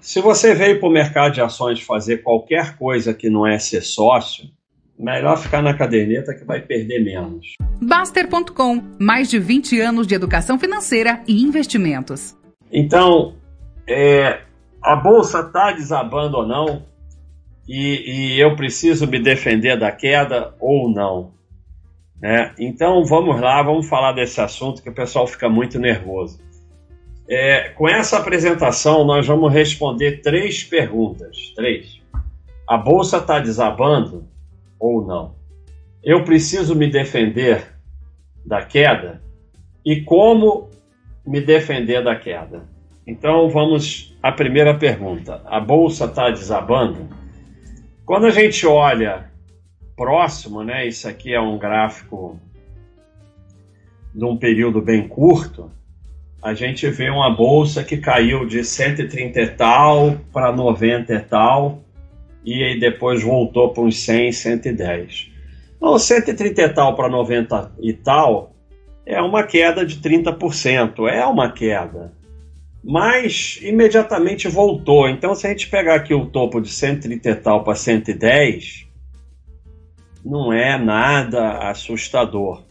Se você veio para o mercado de ações fazer qualquer coisa que não é ser sócio, melhor ficar na caderneta que vai perder menos. Baster.com mais de 20 anos de educação financeira e investimentos. Então, é, a bolsa está desabando ou não? E, e, eu preciso me defender da queda ou não? Né? Então vamos lá, vamos falar desse assunto que o pessoal fica muito nervoso. É, com essa apresentação, nós vamos responder três perguntas. Três. A bolsa está desabando ou não? Eu preciso me defender da queda? E como me defender da queda? Então vamos à primeira pergunta. A bolsa está desabando? Quando a gente olha próximo, né? Isso aqui é um gráfico de um período bem curto. A gente vê uma bolsa que caiu de 130 e tal para 90 e tal e aí depois voltou para uns 100, 110. Então, 130 e tal para 90 e tal é uma queda de 30%, é uma queda. Mas imediatamente voltou. Então, se a gente pegar aqui o topo de 130 e tal para 110, não é nada assustador.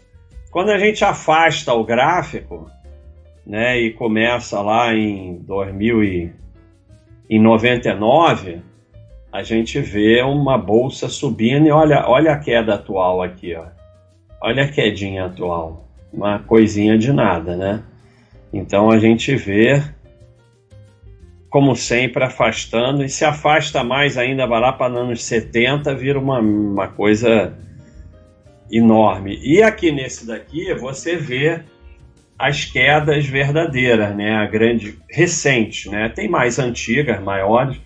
Quando a gente afasta o gráfico, né, e começa lá em 2099, a gente vê uma bolsa subindo e olha, olha a queda atual aqui, ó. Olha a quedinha atual, uma coisinha de nada, né? Então a gente vê como sempre, afastando, e se afasta mais ainda, vai lá para anos 70, vira uma, uma coisa enorme. E aqui nesse daqui você vê as quedas verdadeiras, né? A grande recente, né? Tem mais antigas, maiores,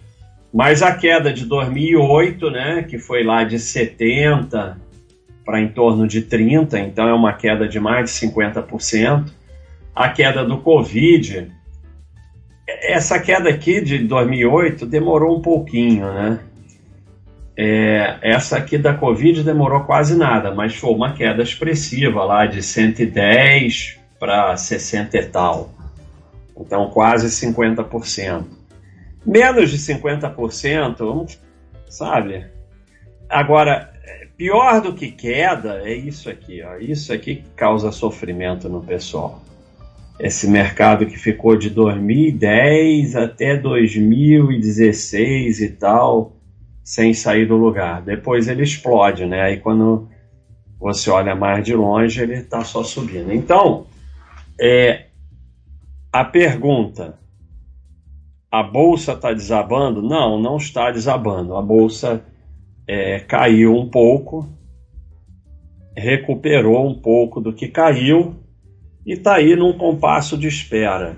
mas a queda de 2008, né? Que foi lá de 70 para em torno de 30, então é uma queda de mais de 50%. A queda do Covid essa queda aqui de 2008 demorou um pouquinho, né? É, essa aqui da Covid demorou quase nada, mas foi uma queda expressiva lá de 110 para 60 e tal. Então quase 50%. Menos de 50%, sabe? Agora, pior do que queda é isso aqui, ó. Isso aqui causa sofrimento no pessoal esse mercado que ficou de 2010 até 2016 e tal, sem sair do lugar. Depois ele explode, né? Aí quando você olha mais de longe, ele está só subindo. Então, é, a pergunta: a bolsa está desabando? Não, não está desabando. A bolsa é, caiu um pouco, recuperou um pouco do que caiu e está aí num compasso de espera.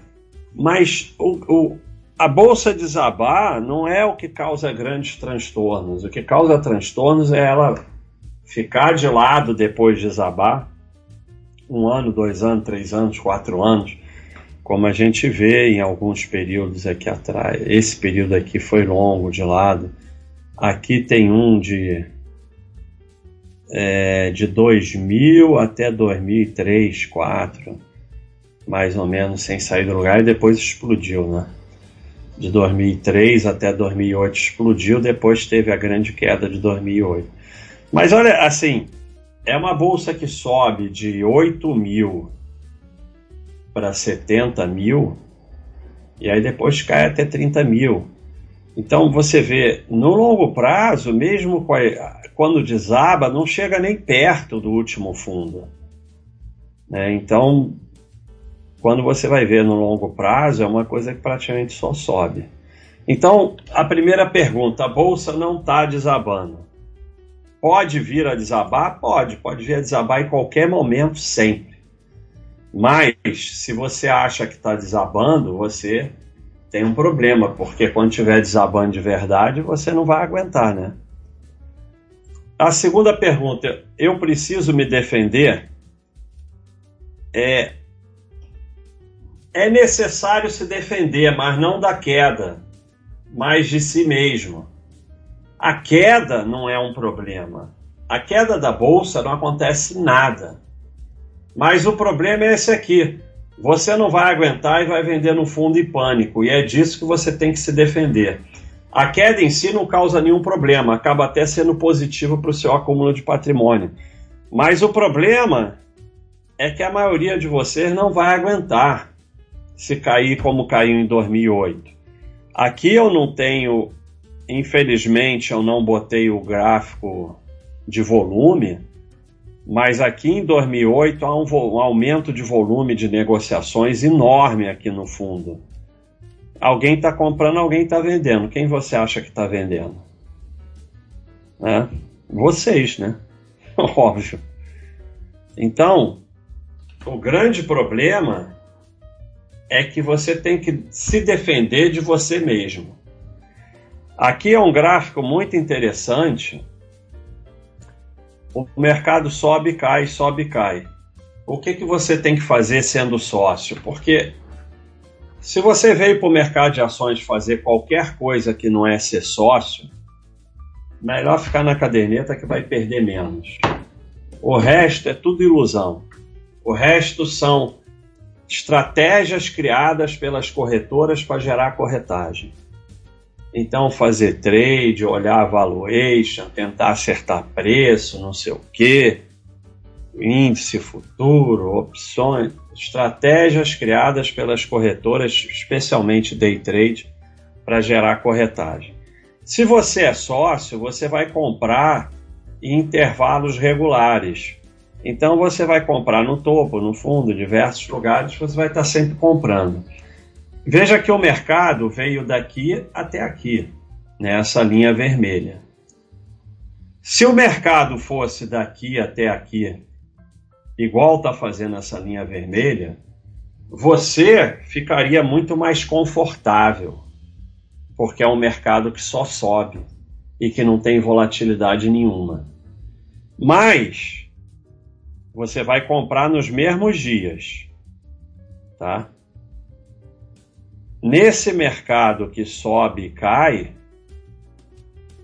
Mas o, o, a bolsa desabar não é o que causa grandes transtornos. O que causa transtornos é ela ficar de lado depois de desabar um ano, dois anos, três anos, quatro anos, como a gente vê em alguns períodos aqui atrás. Esse período aqui foi longo de lado. Aqui tem um de é, de 2000 até 2003, 2004, mais ou menos, sem sair do lugar, e depois explodiu, né? De 2003 até 2008 explodiu, depois teve a grande queda de 2008. Mas olha, assim, é uma bolsa que sobe de 8 mil para 70 mil, e aí depois cai até 30 mil. Então você vê, no longo prazo, mesmo quando desaba, não chega nem perto do último fundo. Né? Então, quando você vai ver no longo prazo, é uma coisa que praticamente só sobe. Então, a primeira pergunta: a bolsa não está desabando. Pode vir a desabar? Pode, pode vir a desabar em qualquer momento, sempre. Mas, se você acha que está desabando, você tem um problema, porque quando estiver desabando de verdade, você não vai aguentar, né? A segunda pergunta, eu preciso me defender? É, é necessário se defender, mas não da queda, mas de si mesmo. A queda não é um problema. A queda da bolsa não acontece nada. Mas o problema é esse aqui. você não vai aguentar e vai vender no fundo em pânico, e é disso que você tem que se defender. A queda em si não causa nenhum problema, acaba até sendo positivo para o seu acúmulo de patrimônio. Mas o problema é que a maioria de vocês não vai aguentar se cair como caiu em 2008. Aqui eu não tenho, infelizmente, eu não botei o gráfico de volume, mas aqui em 2008 há um, um aumento de volume de negociações enorme aqui no fundo. Alguém está comprando, alguém está vendendo. Quem você acha que está vendendo? É, vocês, né? Óbvio. Então, o grande problema é que você tem que se defender de você mesmo. Aqui é um gráfico muito interessante o mercado sobe, cai, sobe, cai. O que, que você tem que fazer sendo sócio? Porque se você veio para o mercado de ações fazer qualquer coisa que não é ser sócio, melhor ficar na caderneta que vai perder menos. O resto é tudo ilusão. O resto são estratégias criadas pelas corretoras para gerar corretagem. Então, fazer trade, olhar valuation, tentar acertar preço, não sei o quê, índice futuro, opções, estratégias criadas pelas corretoras, especialmente day trade, para gerar corretagem. Se você é sócio, você vai comprar em intervalos regulares. Então você vai comprar no topo, no fundo, diversos lugares, você vai estar sempre comprando. Veja que o mercado veio daqui até aqui, nessa linha vermelha. Se o mercado fosse daqui até aqui, igual está fazendo essa linha vermelha, você ficaria muito mais confortável, porque é um mercado que só sobe e que não tem volatilidade nenhuma. Mas você vai comprar nos mesmos dias, tá? Nesse mercado que sobe e cai,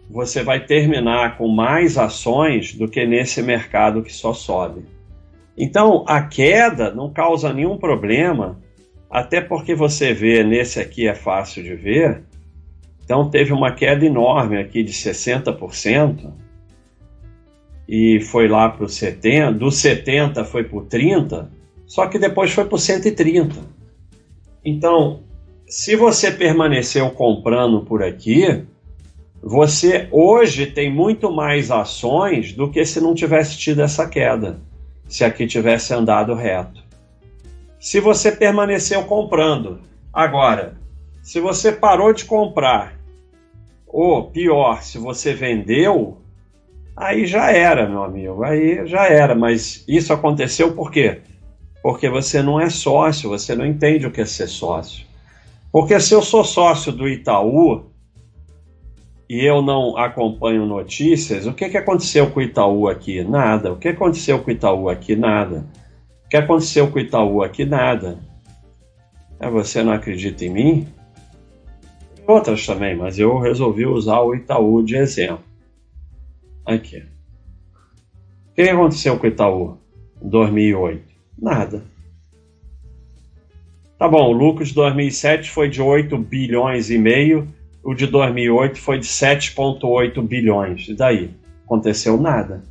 você vai terminar com mais ações do que nesse mercado que só sobe. Então, a queda não causa nenhum problema, até porque você vê, nesse aqui é fácil de ver, então teve uma queda enorme aqui de 60%, e foi lá para o 70, do 70 foi para o 30, só que depois foi para o 130. Então, se você permaneceu comprando por aqui, você hoje tem muito mais ações do que se não tivesse tido essa queda, se aqui tivesse andado reto. Se você permaneceu comprando, agora, se você parou de comprar, ou pior, se você vendeu, aí já era, meu amigo, aí já era. Mas isso aconteceu por quê? Porque você não é sócio, você não entende o que é ser sócio. Porque se eu sou sócio do Itaú e eu não acompanho notícias, o que, que aconteceu com o Itaú aqui? Nada. O que aconteceu com o Itaú aqui? Nada. O que aconteceu com o Itaú aqui? Nada. É, você não acredita em mim? Outras também, mas eu resolvi usar o Itaú de exemplo. Aqui. O que aconteceu com o Itaú em 2008? Nada. Tá bom, o lucro de 2007 foi de 8 bilhões e meio, o de 2008 foi de 7,8 bilhões. E daí? Aconteceu nada.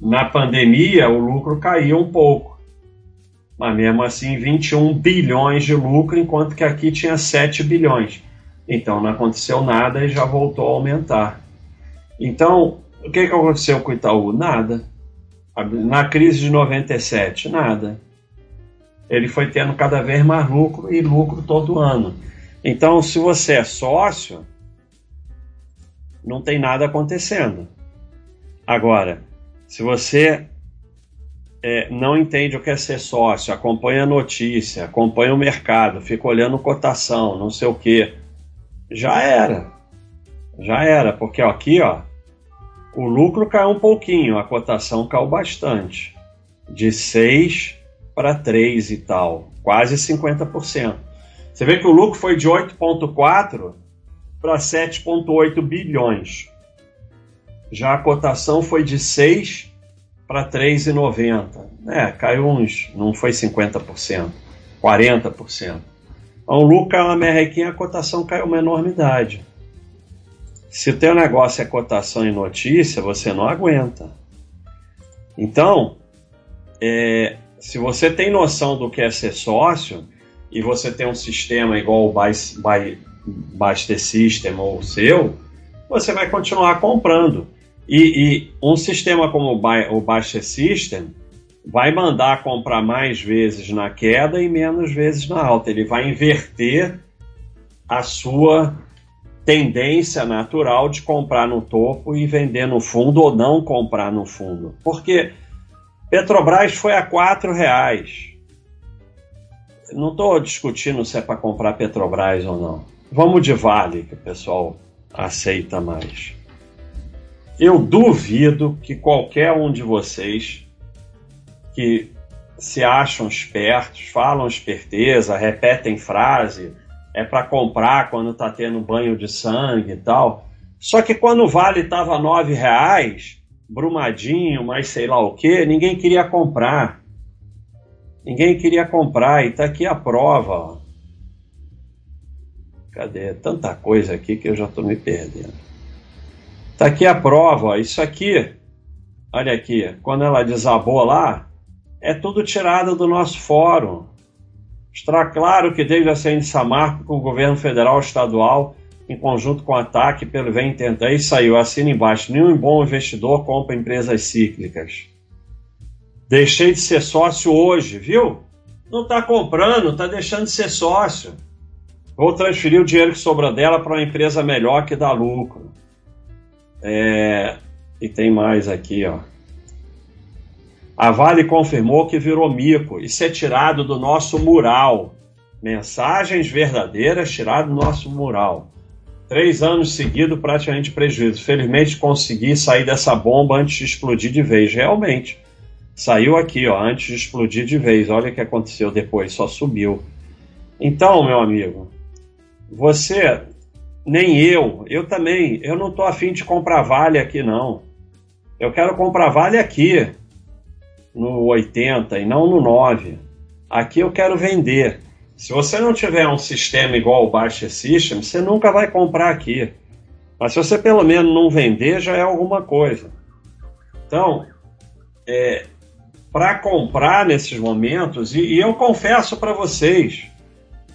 Na pandemia, o lucro caiu um pouco. Mas mesmo assim, 21 bilhões de lucro, enquanto que aqui tinha 7 bilhões. Então não aconteceu nada e já voltou a aumentar. Então, o que, que aconteceu com o Itaú? Nada. Na crise de 97, nada ele foi tendo cada vez mais lucro e lucro todo ano. Então, se você é sócio, não tem nada acontecendo. Agora, se você é, não entende o que é ser sócio, acompanha a notícia, acompanha o mercado, fica olhando cotação, não sei o que, já era. Já era, porque ó, aqui ó, o lucro caiu um pouquinho, a cotação caiu bastante. De 6 para 3 e tal, quase 50%. Você vê que o lucro foi de 8,4 para 7,8 bilhões. Já a cotação foi de 6 para 3,90. É, caiu uns, não foi 50%, 40%. Então, o lucro caiu uma merrequinha, a cotação caiu uma enormidade. Se o teu negócio é cotação e notícia, você não aguenta. Então, é, se você tem noção do que é ser sócio e você tem um sistema igual o Baster System ou o seu, você vai continuar comprando. E, e um sistema como o Baster System vai mandar comprar mais vezes na queda e menos vezes na alta. Ele vai inverter a sua tendência natural de comprar no topo e vender no fundo ou não comprar no fundo. Porque Petrobras foi a quatro reais. Não estou discutindo se é para comprar Petrobras ou não. Vamos de Vale, que o pessoal aceita mais. Eu duvido que qualquer um de vocês que se acham espertos, falam esperteza, repetem frase, é para comprar quando está tendo banho de sangue e tal. Só que quando o vale estava nove reais, brumadinho, mas sei lá o que, ninguém queria comprar. Ninguém queria comprar e está aqui a prova. Ó. Cadê? Tanta coisa aqui que eu já estou me perdendo. Está aqui a prova. Ó. Isso aqui, olha aqui, quando ela desabou lá, é tudo tirado do nosso fórum. Está claro que desde a CN Samarco, com o governo federal e estadual, em conjunto com a TAC, pelo vem tentar, e saiu, assina embaixo, nenhum bom investidor compra empresas cíclicas. Deixei de ser sócio hoje, viu? Não está comprando, está deixando de ser sócio. Vou transferir o dinheiro que sobra dela para uma empresa melhor que dá lucro. É... E tem mais aqui, ó. A Vale confirmou que virou mico. Isso é tirado do nosso mural. Mensagens verdadeiras tirado do nosso mural. Três anos seguidos, praticamente prejuízo. Felizmente consegui sair dessa bomba antes de explodir de vez. Realmente. Saiu aqui, ó, antes de explodir de vez. Olha o que aconteceu depois, só subiu. Então, meu amigo, você, nem eu, eu também, eu não estou afim de comprar vale aqui, não. Eu quero comprar vale aqui no 80 e não no 9. Aqui eu quero vender. Se você não tiver um sistema igual o Baixa System, você nunca vai comprar aqui. Mas se você pelo menos não vender, já é alguma coisa. Então, é, para comprar nesses momentos, e, e eu confesso para vocês,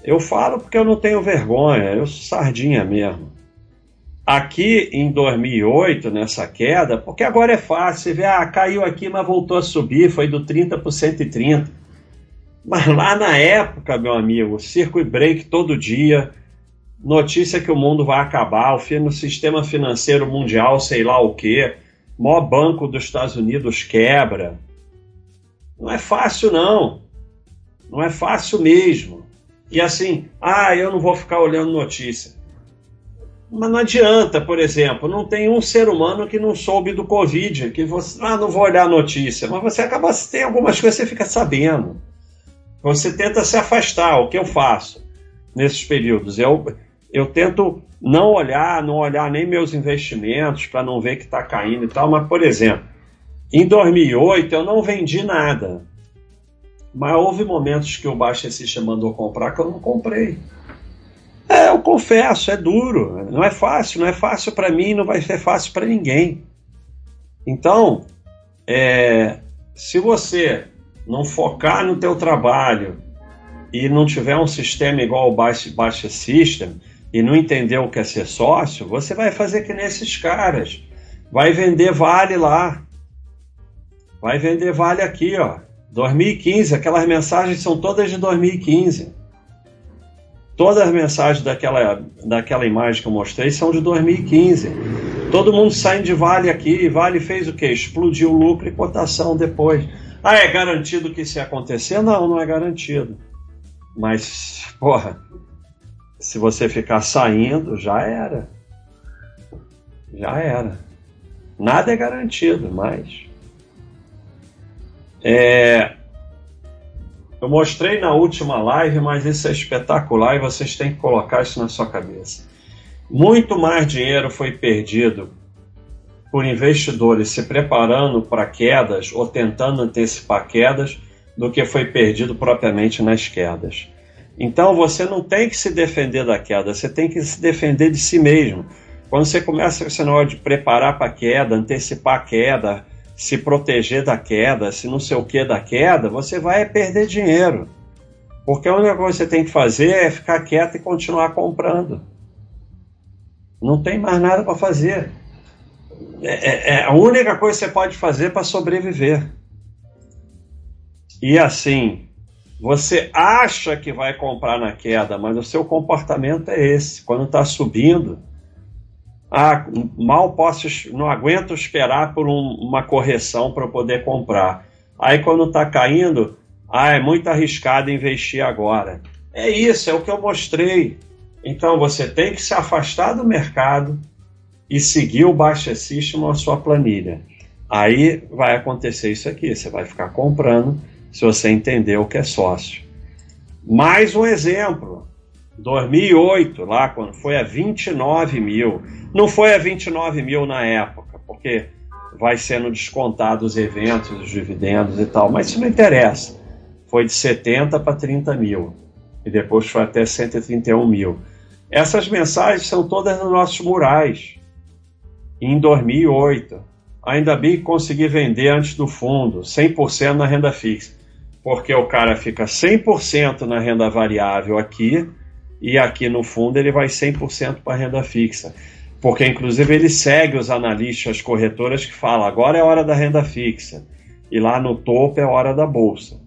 eu falo porque eu não tenho vergonha, eu sou sardinha mesmo. Aqui em 2008, nessa queda, porque agora é fácil, você vê, ah, caiu aqui, mas voltou a subir, foi do 30 para 130. Mas lá na época, meu amigo, circo e break todo dia, notícia que o mundo vai acabar, o no sistema financeiro mundial, sei lá o quê, maior banco dos Estados Unidos quebra. Não é fácil, não. Não é fácil mesmo. E assim, ah, eu não vou ficar olhando notícia. Mas não adianta, por exemplo, não tem um ser humano que não soube do Covid, que você, ah, não vou olhar notícia, mas você acaba, tem algumas coisas que você fica sabendo. Você tenta se afastar, o que eu faço nesses períodos? Eu, eu tento não olhar, não olhar nem meus investimentos para não ver que está caindo e tal, mas, por exemplo, em 2008 eu não vendi nada, mas houve momentos que o Baixa System mandou comprar que eu não comprei. É, eu confesso, é duro, não é fácil, não é fácil para mim, não vai ser fácil para ninguém. Então, é, se você não focar no teu trabalho e não tiver um sistema igual o Baixa, Baixa System e não entender o que é ser sócio, você vai fazer que nesses caras. Vai vender vale lá. Vai vender vale aqui, ó. 2015, aquelas mensagens são todas de 2015. Todas as mensagens daquela, daquela imagem que eu mostrei são de 2015. Todo mundo saindo de Vale aqui. Vale fez o quê? Explodiu o lucro e cotação depois. Ah, é garantido que ia acontecer? Não, não é garantido. Mas, porra, se você ficar saindo, já era. Já era. Nada é garantido, mas. É, eu mostrei na última live, mas isso é espetacular e vocês têm que colocar isso na sua cabeça. Muito mais dinheiro foi perdido por investidores se preparando para quedas ou tentando antecipar quedas do que foi perdido propriamente nas quedas. Então você não tem que se defender da queda, você tem que se defender de si mesmo. Quando você começa esse negócio de preparar para a queda, antecipar a queda, se proteger da queda, se não sei o que da queda, você vai perder dinheiro. Porque a única coisa que você tem que fazer é ficar quieto e continuar comprando. Não tem mais nada para fazer. É, é, é, a única coisa que você pode fazer para sobreviver. E assim, você acha que vai comprar na queda, mas o seu comportamento é esse. Quando está subindo, ah, mal posso, não aguento esperar por um, uma correção para poder comprar. Aí quando está caindo, ah, é muito arriscado investir agora. É isso, é o que eu mostrei. Então você tem que se afastar do mercado e seguir o Baixa System a sua planilha. Aí vai acontecer isso aqui, você vai ficar comprando se você entender o que é sócio. Mais um exemplo, 2008, lá quando foi a 29 mil, não foi a 29 mil na época, porque vai sendo descontado os eventos, os dividendos e tal, mas isso não interessa. Foi de 70 para 30 mil e depois foi até 131 mil. Essas mensagens são todas nos nossos murais. Em 2008, ainda bem que consegui vender antes do fundo, 100% na renda fixa porque o cara fica 100% na renda variável aqui e aqui no fundo ele vai 100% para renda fixa. Porque inclusive ele segue os analistas, as corretoras que falam agora é hora da renda fixa e lá no topo é hora da bolsa.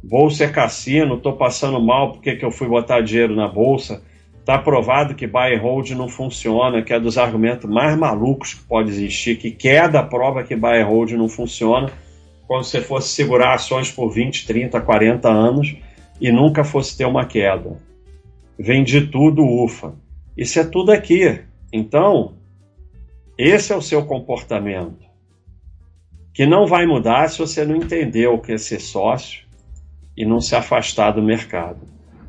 Bolsa é cassino, estou passando mal porque que eu fui botar dinheiro na bolsa. Está provado que buy and hold não funciona, que é dos argumentos mais malucos que pode existir, que queda prova que buy and hold não funciona quando você fosse segurar ações por 20, 30, 40 anos e nunca fosse ter uma queda. Vendi tudo, ufa. Isso é tudo aqui. Então, esse é o seu comportamento. Que não vai mudar se você não entender o que é ser sócio e não se afastar do mercado.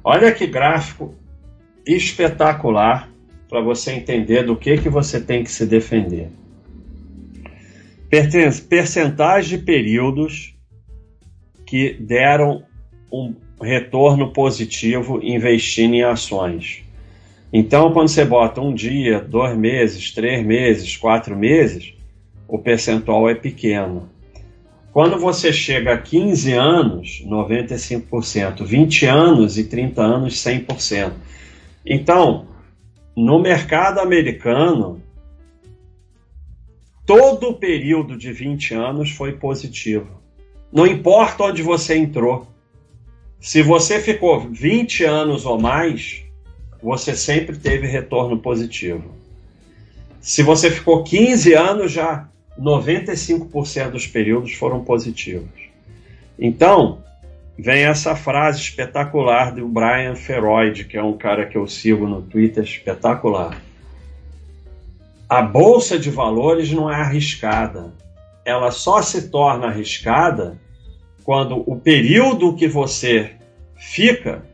Olha que gráfico espetacular para você entender do que, que você tem que se defender percentagem de períodos que deram um retorno positivo investindo em ações. Então, quando você bota um dia, dois meses, três meses, quatro meses, o percentual é pequeno. Quando você chega a 15 anos, 95%, 20 anos e 30 anos, 100%. Então, no mercado americano, todo o período de 20 anos foi positivo. Não importa onde você entrou. Se você ficou 20 anos ou mais, você sempre teve retorno positivo. Se você ficou 15 anos, já 95% dos períodos foram positivos. Então, vem essa frase espetacular do Brian Feroid, que é um cara que eu sigo no Twitter, espetacular. A bolsa de valores não é arriscada. Ela só se torna arriscada quando o período que você fica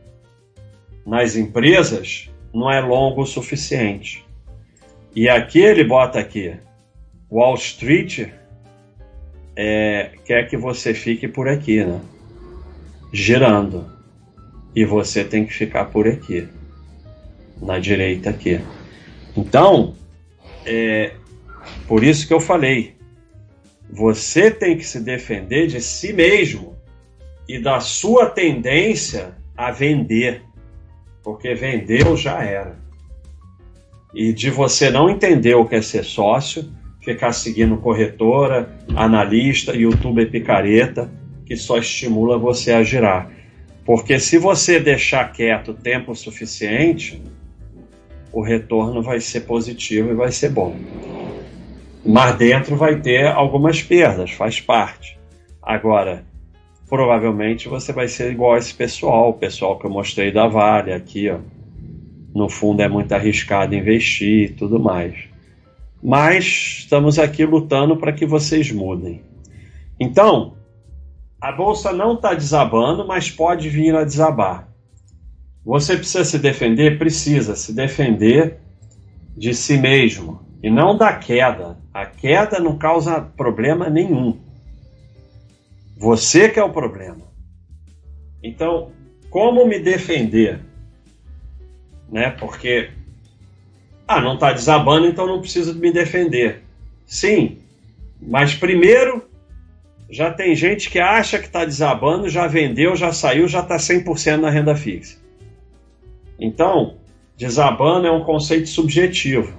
nas empresas não é longo o suficiente. E aqui ele bota aqui, Wall Street é, quer que você fique por aqui, né? Girando. E você tem que ficar por aqui, na direita aqui. Então, é, por isso que eu falei, você tem que se defender de si mesmo e da sua tendência a vender, porque vendeu já era. E de você não entender o que é ser sócio, ficar seguindo corretora, analista, youtuber picareta, que só estimula você a girar. Porque se você deixar quieto tempo suficiente, o retorno vai ser positivo e vai ser bom. Mas dentro vai ter algumas perdas, faz parte. Agora, provavelmente você vai ser igual a esse pessoal, o pessoal que eu mostrei da Vale aqui, ó. No fundo é muito arriscado investir e tudo mais. Mas estamos aqui lutando para que vocês mudem. Então, a bolsa não está desabando, mas pode vir a desabar. Você precisa se defender? Precisa se defender de si mesmo e não da queda. A queda não causa problema nenhum. Você que é o problema. Então, como me defender? Né? Porque ah, não está desabando, então não preciso me defender. Sim, mas primeiro já tem gente que acha que está desabando, já vendeu, já saiu, já está 100% na renda fixa. Então, desabando é um conceito subjetivo,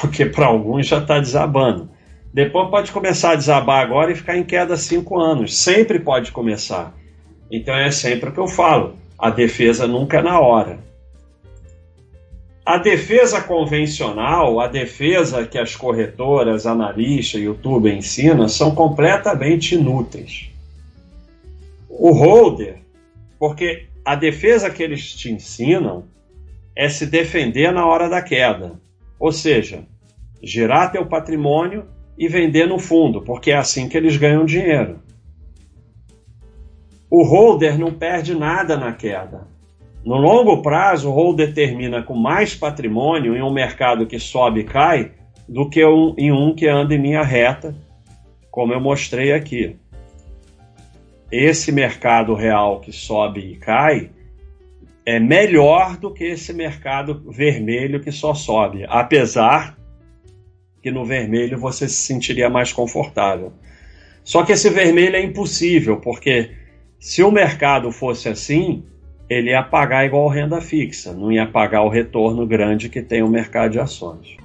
porque para alguns já está desabando. Depois pode começar a desabar agora e ficar em queda cinco anos. Sempre pode começar. Então é sempre o que eu falo. A defesa nunca é na hora. A defesa convencional, a defesa que as corretoras, analistas, YouTube ensinam, são completamente inúteis. O holder, porque a defesa que eles te ensinam é se defender na hora da queda. Ou seja, girar teu patrimônio e vender no fundo, porque é assim que eles ganham dinheiro. O holder não perde nada na queda. No longo prazo, o holder termina com mais patrimônio em um mercado que sobe e cai do que um, em um que anda em linha reta, como eu mostrei aqui. Esse mercado real que sobe e cai é melhor do que esse mercado vermelho que só sobe, apesar que no vermelho você se sentiria mais confortável. Só que esse vermelho é impossível, porque se o mercado fosse assim, ele ia pagar igual renda fixa, não ia pagar o retorno grande que tem o mercado de ações.